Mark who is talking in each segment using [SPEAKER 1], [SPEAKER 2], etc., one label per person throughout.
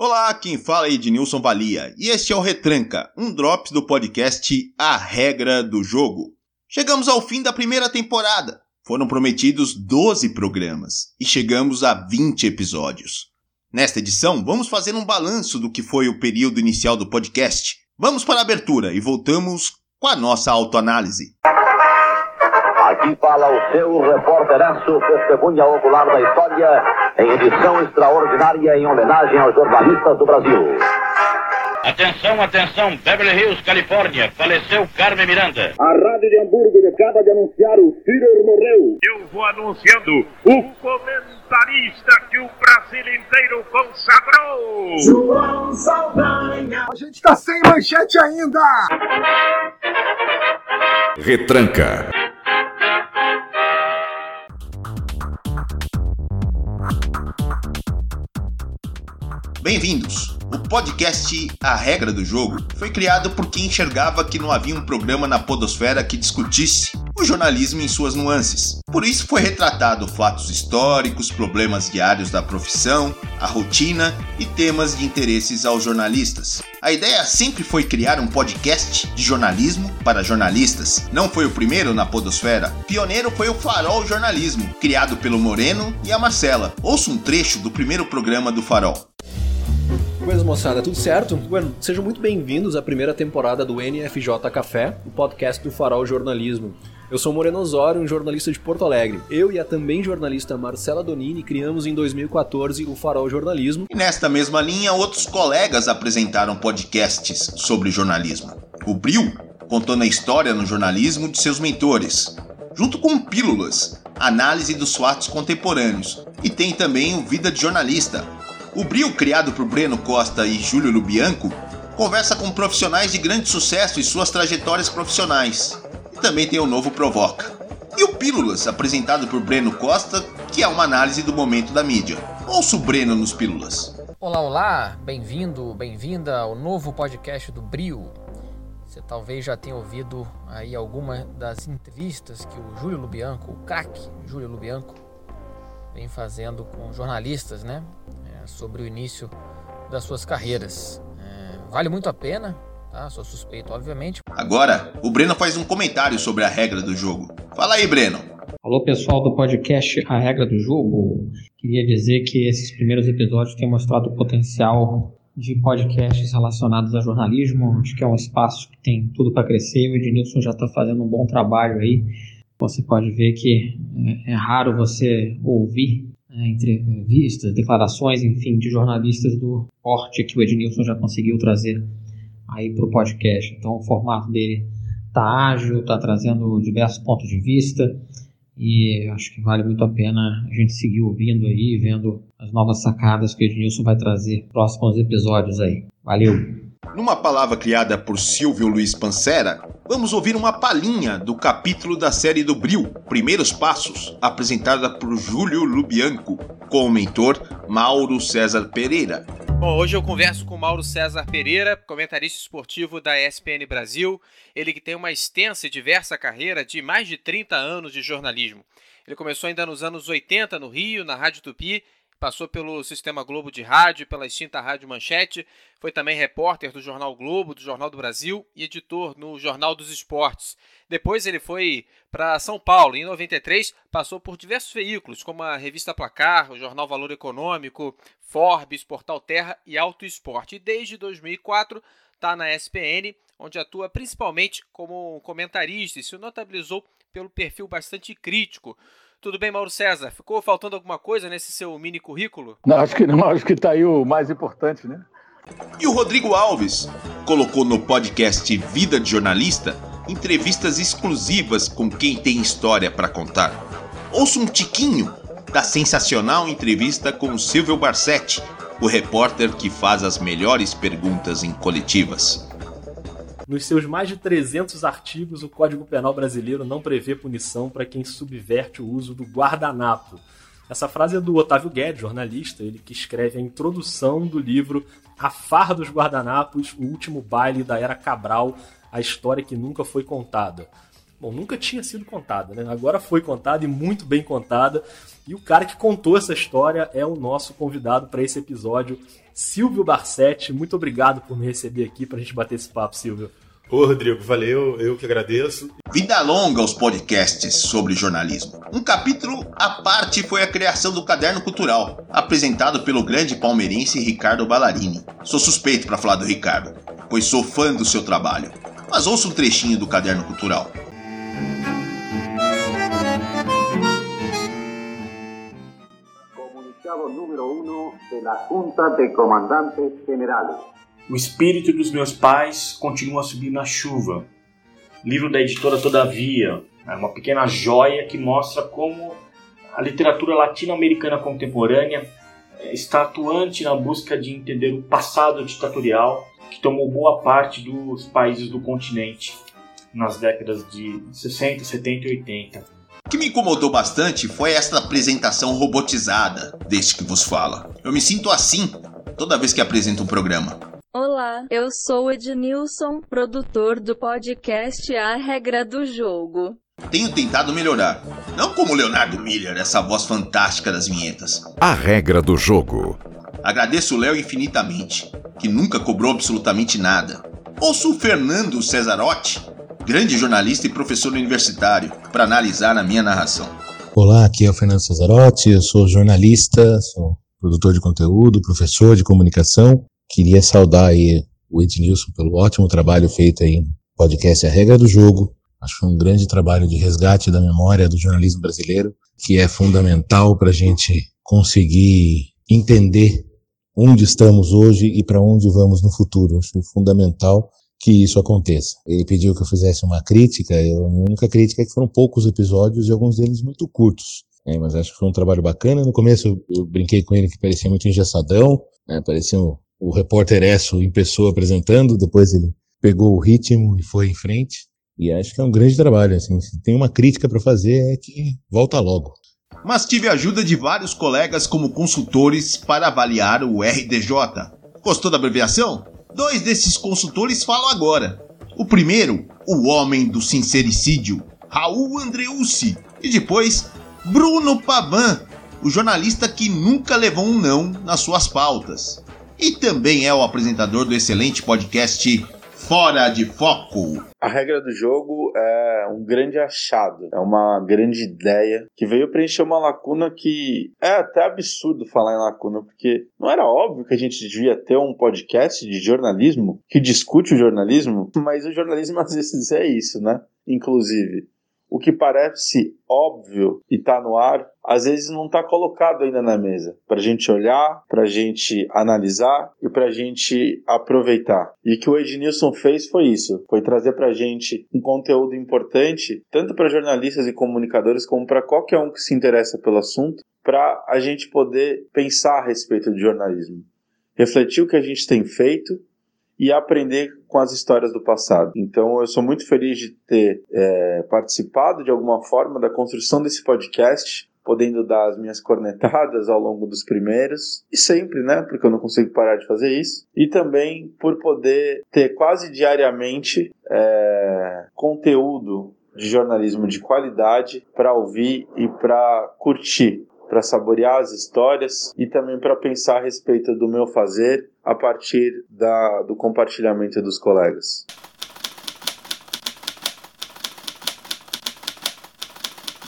[SPEAKER 1] Olá, quem fala é Ednilson Valia e este é o Retranca, um drops do podcast A Regra do Jogo. Chegamos ao fim da primeira temporada. Foram prometidos 12 programas e chegamos a 20 episódios. Nesta edição, vamos fazer um balanço do que foi o período inicial do podcast. Vamos para a abertura e voltamos com a nossa autoanálise.
[SPEAKER 2] Aqui fala o seu repórteraço, testemunha ocular da história, em edição extraordinária em homenagem aos jornalistas do Brasil.
[SPEAKER 3] Atenção, atenção, Beverly Hills, Califórnia, faleceu Carmen Miranda.
[SPEAKER 4] A Rádio de Hamburgo acaba de anunciar o Führer morreu.
[SPEAKER 5] Eu vou anunciando o comentarista que o Brasil inteiro consagrou.
[SPEAKER 6] João Saldanha.
[SPEAKER 7] A gente tá sem manchete ainda.
[SPEAKER 8] Retranca.
[SPEAKER 1] Bem-vindos! O podcast A Regra do Jogo foi criado por quem enxergava que não havia um programa na Podosfera que discutisse o jornalismo em suas nuances. Por isso foi retratado fatos históricos, problemas diários da profissão, a rotina e temas de interesses aos jornalistas. A ideia sempre foi criar um podcast de jornalismo para jornalistas. Não foi o primeiro na Podosfera. Pioneiro foi o Farol Jornalismo, criado pelo Moreno e a Marcela. Ouça um trecho do primeiro programa do Farol.
[SPEAKER 9] Coisa moçada, tudo certo? Bueno, sejam muito bem-vindos à primeira temporada do NFJ Café, o podcast do Farol Jornalismo. Eu sou Moreno Osório, um jornalista de Porto Alegre. Eu e a também jornalista Marcela Donini criamos em 2014 o Farol Jornalismo.
[SPEAKER 1] E nesta mesma linha, outros colegas apresentaram podcasts sobre jornalismo. O Bril contando a história no jornalismo de seus mentores, junto com Pílulas, análise dos fatos contemporâneos. E tem também o Vida de Jornalista. O Bril, criado por Breno Costa e Júlio Lubianco, conversa com profissionais de grande sucesso e suas trajetórias profissionais também tem o novo Provoca. E o Pílulas, apresentado por Breno Costa, que é uma análise do momento da mídia. Ouça o Breno nos Pílulas.
[SPEAKER 10] Olá, olá, bem-vindo, bem-vinda ao novo podcast do Brio. Você talvez já tenha ouvido aí alguma das entrevistas que o Júlio Lubianco, o craque Júlio Lubianco, vem fazendo com jornalistas, né? Sobre o início das suas carreiras. É, vale muito a pena, tá? Sou suspeito, obviamente.
[SPEAKER 1] Agora, o Breno faz um comentário sobre a regra do jogo. Fala aí, Breno.
[SPEAKER 11] Alô, pessoal do podcast A Regra do Jogo. Queria dizer que esses primeiros episódios têm mostrado o potencial de podcasts relacionados a jornalismo. Acho que é um espaço que tem tudo para crescer. O Ednilson já está fazendo um bom trabalho aí. Você pode ver que é, é raro você ouvir entrevistas, declarações, enfim, de jornalistas do porte que o Ednilson já conseguiu trazer aí para o podcast. Então o formato dele tá ágil, tá trazendo diversos pontos de vista e acho que vale muito a pena a gente seguir ouvindo aí, vendo as novas sacadas que o Ednilson vai trazer próximos episódios aí. Valeu!
[SPEAKER 1] Numa palavra criada por Silvio Luiz Pancera, vamos ouvir uma palhinha do capítulo da série do Bril, Primeiros Passos, apresentada por Júlio Lubianco, com o mentor Mauro César Pereira.
[SPEAKER 12] Bom, hoje eu converso com Mauro César Pereira, comentarista esportivo da ESPN Brasil. Ele que tem uma extensa e diversa carreira de mais de 30 anos de jornalismo. Ele começou ainda nos anos 80 no Rio, na Rádio Tupi, passou pelo Sistema Globo de Rádio, pela extinta Rádio Manchete, foi também repórter do Jornal Globo, do Jornal do Brasil e editor no Jornal dos Esportes. Depois ele foi para São Paulo. Em 93 passou por diversos veículos, como a revista Placar, o Jornal Valor Econômico, Forbes, Portal Terra e Auto Esporte. E desde 2004 está na SPN, onde atua principalmente como comentarista e se notabilizou pelo perfil bastante crítico tudo bem, Mauro César? Ficou faltando alguma coisa nesse seu mini currículo?
[SPEAKER 13] Não, acho que não. Acho que está aí o mais importante, né?
[SPEAKER 1] E o Rodrigo Alves colocou no podcast Vida de Jornalista entrevistas exclusivas com quem tem história para contar. Ouça um tiquinho da sensacional entrevista com Silvio Barsetti, o repórter que faz as melhores perguntas em coletivas.
[SPEAKER 14] Nos seus mais de 300 artigos, o Código Penal brasileiro não prevê punição para quem subverte o uso do guardanapo. Essa frase é do Otávio Guedes, jornalista, ele que escreve a introdução do livro A Farra dos Guardanapos, o último baile da Era Cabral, a história que nunca foi contada. Bom, nunca tinha sido contada, né? Agora foi contada e muito bem contada. E o cara que contou essa história é o nosso convidado para esse episódio, Silvio Barsetti. Muito obrigado por me receber aqui para a gente bater esse papo, Silvio.
[SPEAKER 15] Ô, Rodrigo, valeu, eu que agradeço.
[SPEAKER 1] Vida longa aos podcasts sobre jornalismo. Um capítulo à parte foi a criação do Caderno Cultural, apresentado pelo grande palmeirense Ricardo Ballarini. Sou suspeito para falar do Ricardo, pois sou fã do seu trabalho. Mas ouça um trechinho do Caderno Cultural.
[SPEAKER 16] O espírito dos meus pais continua a subir na chuva. Livro da editora Todavia, é uma pequena joia que mostra como a literatura latino-americana contemporânea está atuante na busca de entender o passado ditatorial que tomou boa parte dos países do continente nas décadas de 60, 70 e 80.
[SPEAKER 1] O que me incomodou bastante foi esta apresentação robotizada deste que vos fala. Eu me sinto assim toda vez que apresento um programa.
[SPEAKER 17] Olá, eu sou Ednilson, produtor do podcast A Regra do Jogo.
[SPEAKER 1] Tenho tentado melhorar, não como Leonardo Miller, essa voz fantástica das vinhetas.
[SPEAKER 8] A Regra do Jogo.
[SPEAKER 1] Agradeço o Léo infinitamente, que nunca cobrou absolutamente nada. Ouço o Fernando Cesarotti, grande jornalista e professor universitário, para analisar a minha narração.
[SPEAKER 18] Olá, aqui é o Fernando Cesarotti, eu sou jornalista, sou produtor de conteúdo, professor de comunicação. Queria saudar aí o Ednilson pelo ótimo trabalho feito aí no podcast A Regra do Jogo. Acho um grande trabalho de resgate da memória do jornalismo brasileiro, que é fundamental para a gente conseguir entender onde estamos hoje e para onde vamos no futuro. Acho fundamental que isso aconteça. Ele pediu que eu fizesse uma crítica, eu, a única crítica é que foram poucos episódios e alguns deles muito curtos. É, mas acho que foi um trabalho bacana. No começo eu, eu brinquei com ele que parecia muito engessadão, né, parecia o, o repórter Esso em pessoa apresentando, depois ele pegou o ritmo e foi em frente. E acho que é um grande trabalho. Assim, se tem uma crítica para fazer é que volta logo.
[SPEAKER 1] Mas tive a ajuda de vários colegas como consultores para avaliar o RDJ. Gostou da abreviação? Dois desses consultores falam agora. O primeiro, o homem do sincericídio, Raul Andreucci. E depois, Bruno Pavan, o jornalista que nunca levou um não nas suas pautas. E também é o apresentador do excelente podcast Fora de Foco.
[SPEAKER 19] A regra do jogo é um grande achado, é uma grande ideia que veio preencher uma lacuna que é até absurdo falar em lacuna, porque não era óbvio que a gente devia ter um podcast de jornalismo que discute o jornalismo, mas o jornalismo às vezes é isso, né? Inclusive o que parece óbvio e está no ar, às vezes não está colocado ainda na mesa. Para a gente olhar, para a gente analisar e para a gente aproveitar. E o que o Ednilson fez foi isso: foi trazer para a gente um conteúdo importante, tanto para jornalistas e comunicadores, como para qualquer um que se interessa pelo assunto, para a gente poder pensar a respeito de jornalismo. Refletir o que a gente tem feito e aprender com as histórias do passado. Então eu sou muito feliz de ter é, participado de alguma forma da construção desse podcast, podendo dar as minhas cornetadas ao longo dos primeiros e sempre, né? Porque eu não consigo parar de fazer isso. E também por poder ter quase diariamente é, conteúdo de jornalismo de qualidade para ouvir e para curtir para saborear as histórias e também para pensar a respeito do meu fazer a partir da, do compartilhamento dos colegas.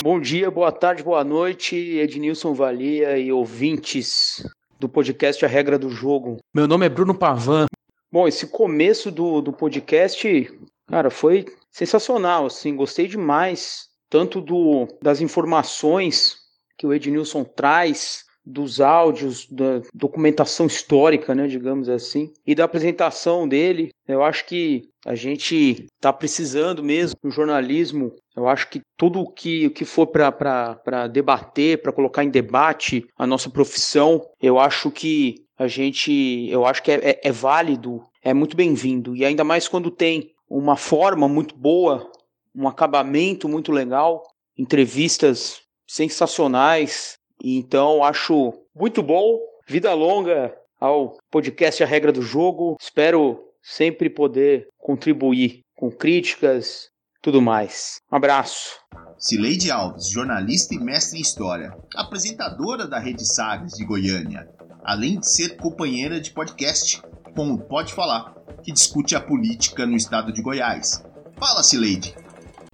[SPEAKER 20] Bom dia, boa tarde, boa noite, Ednilson Valia e ouvintes do podcast A Regra do Jogo. Meu nome é Bruno Pavan. Bom, esse começo do, do podcast, cara, foi sensacional, assim, gostei demais, tanto do, das informações que o Ednilson traz dos áudios, da documentação histórica, né, digamos assim, e da apresentação dele. Eu acho que a gente está precisando mesmo no jornalismo. Eu acho que tudo que, que for para debater, para colocar em debate a nossa profissão, eu acho que a gente, eu acho que é, é, é válido, é muito bem-vindo. E ainda mais quando tem uma forma muito boa, um acabamento muito legal, entrevistas sensacionais. Então, acho muito bom. Vida longa ao podcast A Regra do Jogo. Espero sempre poder contribuir com críticas, tudo mais. Um abraço.
[SPEAKER 1] Cileide Alves, jornalista e mestre em História, apresentadora da Rede Sagres de Goiânia, além de ser companheira de podcast com Pode Falar, que discute a política no estado de Goiás. Fala, Cileide.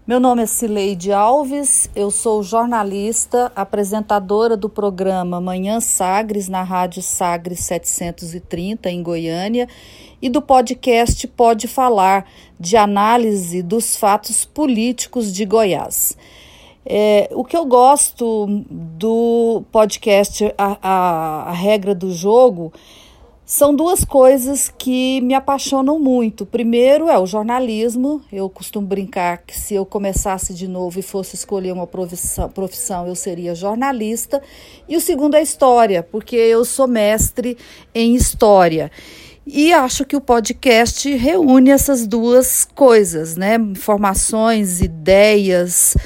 [SPEAKER 21] Meu nome é Cileide Alves, eu sou jornalista, apresentadora do programa Manhã Sagres na Rádio Sagres 730 em Goiânia e do podcast Pode Falar, de análise dos fatos políticos de Goiás. É, o que eu gosto do podcast a, a, a Regra do Jogo são duas coisas que me apaixonam muito. Primeiro é o jornalismo. Eu costumo brincar que se eu começasse de novo e fosse escolher uma profissão, profissão eu seria jornalista. E o segundo é a história, porque eu sou mestre em história. E acho que o podcast reúne essas duas coisas, né? Informações, ideias,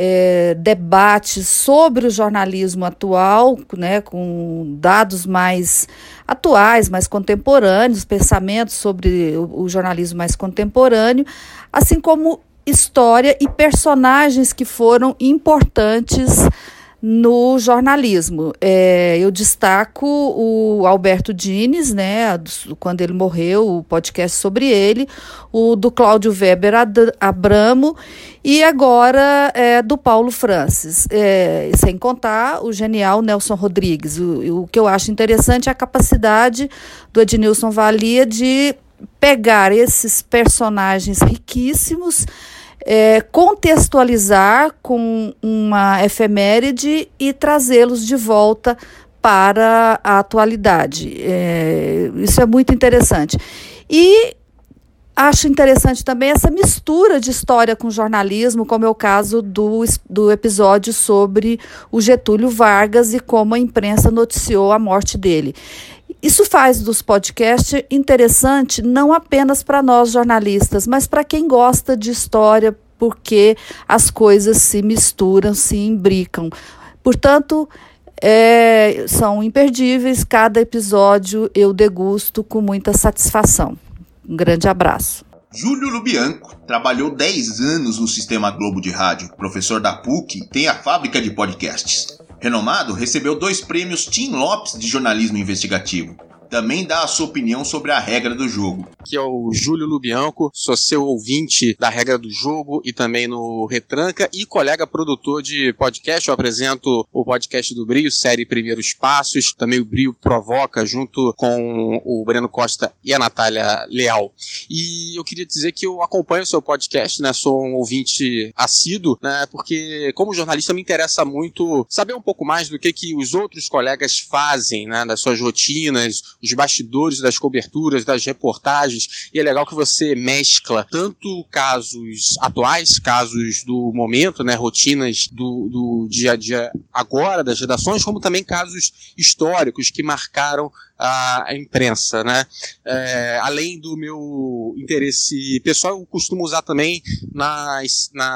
[SPEAKER 21] é, debates sobre o jornalismo atual, né? Com dados mais atuais, mais contemporâneos, pensamentos sobre o, o jornalismo mais contemporâneo, assim como história e personagens que foram importantes no jornalismo. É, eu destaco o Alberto Dines, né, quando ele morreu, o podcast sobre ele, o do Cláudio Weber Abramo e agora é, do Paulo Francis, é, sem contar o genial Nelson Rodrigues. O, o que eu acho interessante é a capacidade do Ednilson Valia de pegar esses personagens riquíssimos é, contextualizar com uma efeméride e trazê-los de volta para a atualidade. É, isso é muito interessante. E acho interessante também essa mistura de história com jornalismo, como é o caso do, do episódio sobre o Getúlio Vargas e como a imprensa noticiou a morte dele. Isso faz dos podcasts interessante não apenas para nós jornalistas, mas para quem gosta de história, porque as coisas se misturam, se imbricam. Portanto, é, são imperdíveis. Cada episódio eu degusto com muita satisfação. Um grande abraço.
[SPEAKER 1] Júlio Lubianco trabalhou 10 anos no Sistema Globo de Rádio, professor da PUC, tem a fábrica de podcasts. Renomado, recebeu dois prêmios Tim Lopes de jornalismo investigativo também dá a sua opinião sobre a regra do jogo.
[SPEAKER 12] Aqui é o Júlio Lubianco, sou seu ouvinte da regra do jogo e também no Retranca e colega produtor de podcast. Eu apresento o podcast do Brio, série Primeiros Passos. Também o Brio provoca junto com o Breno Costa e a Natália Leal. E eu queria dizer que eu acompanho o seu podcast, né? Sou um ouvinte assíduo, né? Porque como jornalista me interessa muito saber um pouco mais do que, que os outros colegas fazem, né? Das suas rotinas, os bastidores das coberturas, das reportagens, e é legal que você mescla tanto casos atuais, casos do momento, né, rotinas do, do dia a dia agora das redações, como também casos históricos que marcaram a, imprensa, né? É, além do meu interesse pessoal, eu costumo usar também na,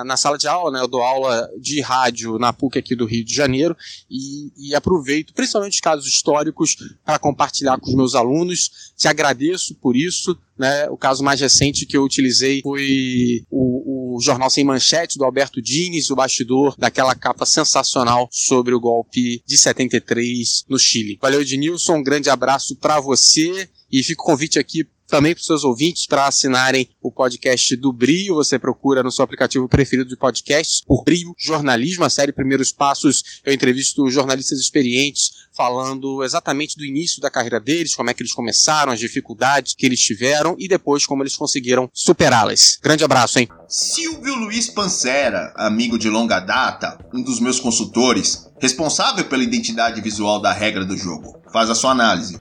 [SPEAKER 12] na sala de aula, né? Eu dou aula de rádio na PUC aqui do Rio de Janeiro e, e aproveito, principalmente os casos históricos, para compartilhar com os meus alunos. Te agradeço por isso. Né? O caso mais recente que eu utilizei foi o Jornal Sem Manchete, do Alberto Dines, o bastidor daquela capa sensacional sobre o golpe de 73 no Chile. Valeu, Ednilson, um grande abraço para você e fica o convite aqui também para os seus ouvintes para assinarem o podcast do Brio. Você procura no seu aplicativo preferido de podcasts por Brio Jornalismo, a série Primeiros Passos. Eu entrevisto jornalistas experientes falando exatamente do início da carreira deles, como é que eles começaram, as dificuldades que eles tiveram e depois como eles conseguiram superá-las. Grande abraço, hein?
[SPEAKER 1] Silvio Luiz Pancera, amigo de longa data, um dos meus consultores, responsável pela identidade visual da regra do jogo. Faz a sua análise.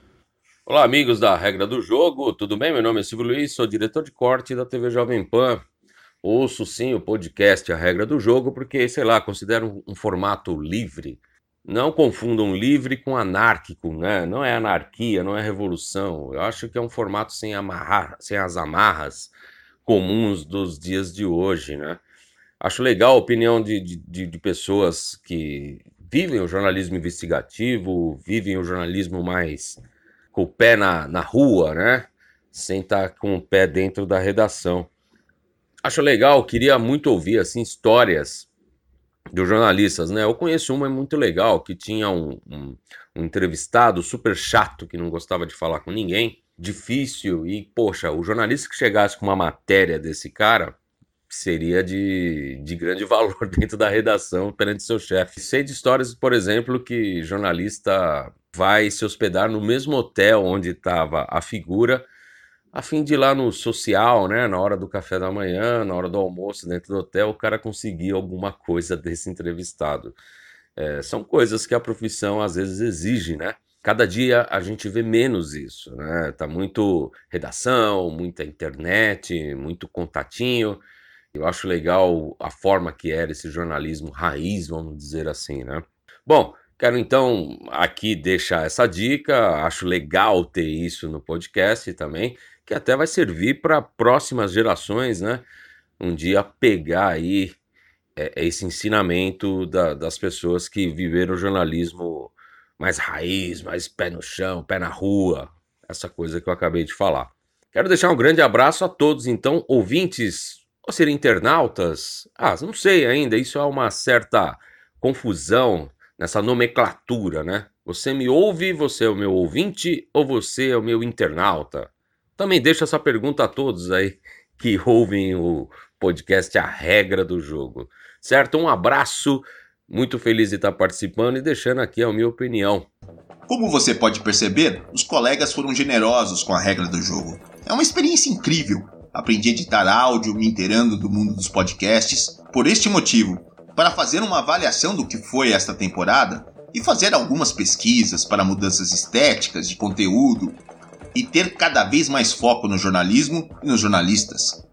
[SPEAKER 22] Olá, amigos da Regra do Jogo, tudo bem? Meu nome é Silvio Luiz, sou diretor de corte da TV Jovem Pan. Ouço sim o podcast A Regra do Jogo, porque, sei lá, considero um, formato livre. Não confundam livre com anárquico, né? Não é anarquia, não é revolução. Eu acho que é um formato sem, amarrar, sem as amarras comuns dos dias de hoje, né? Acho legal a opinião de, de, de pessoas que vivem o jornalismo investigativo, vivem o jornalismo mais com o pé na, na rua, né? Sem estar tá com o pé dentro da redação. acho legal, queria muito ouvir assim histórias dos jornalistas, né? Eu conheço uma muito legal que tinha um, um, um entrevistado super chato que não gostava de falar com ninguém, difícil e poxa, o jornalista que chegasse com uma matéria desse cara seria de, de grande valor dentro da redação perante seu chefe. Sei de histórias, por exemplo, que jornalista vai se hospedar no mesmo hotel onde estava a figura a fim de ir lá no social, né, na hora do café da manhã, na hora do almoço dentro do hotel, o cara conseguir alguma coisa desse entrevistado. É, são coisas que a profissão às vezes exige, né? Cada dia a gente vê menos isso, né? Tá muito redação, muita internet, muito contatinho. Eu acho legal a forma que era esse jornalismo raiz, vamos dizer assim, né? Bom, quero então aqui deixar essa dica, acho legal ter isso no podcast também que até vai servir para próximas gerações, né? Um dia pegar aí é, esse ensinamento da, das pessoas que viveram o jornalismo mais raiz, mais pé no chão, pé na rua, essa coisa que eu acabei de falar. Quero deixar um grande abraço a todos, então, ouvintes ou ser internautas? Ah, não sei ainda, isso é uma certa confusão nessa nomenclatura, né? Você me ouve, você é o meu ouvinte ou você é o meu internauta? Também deixo essa pergunta a todos aí que ouvem o podcast A Regra do Jogo. Certo? Um abraço, muito feliz de estar participando e deixando aqui a minha opinião.
[SPEAKER 1] Como você pode perceber, os colegas foram generosos com a regra do jogo. É uma experiência incrível. Aprendi a editar áudio, me inteirando do mundo dos podcasts. Por este motivo, para fazer uma avaliação do que foi esta temporada e fazer algumas pesquisas para mudanças estéticas de conteúdo e ter cada vez mais foco no jornalismo e nos jornalistas.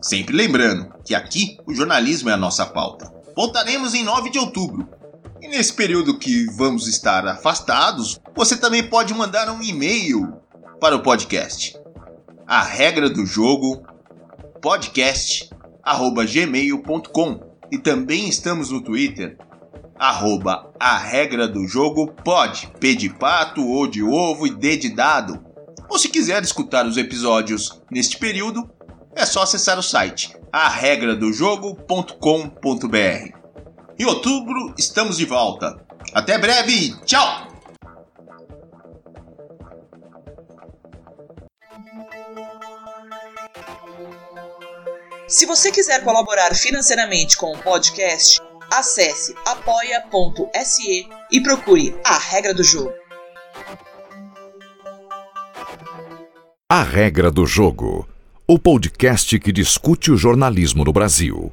[SPEAKER 1] Sempre lembrando que aqui o jornalismo é a nossa pauta. Voltaremos em 9 de outubro. E nesse período que vamos estar afastados, você também pode mandar um e-mail para o podcast. A regra do jogo podcast@gmail.com e também estamos no Twitter arroba a regra do jogo pode, P de pato, ou de ovo e D de dado. Ou se quiser escutar os episódios neste período, é só acessar o site arregradojogo.com.br. Em outubro estamos de volta. Até breve, tchau!
[SPEAKER 23] Se você quiser colaborar financeiramente com o podcast, acesse apoia.se e procure a regra do jogo.
[SPEAKER 8] A Regra do Jogo o podcast que discute o jornalismo no Brasil.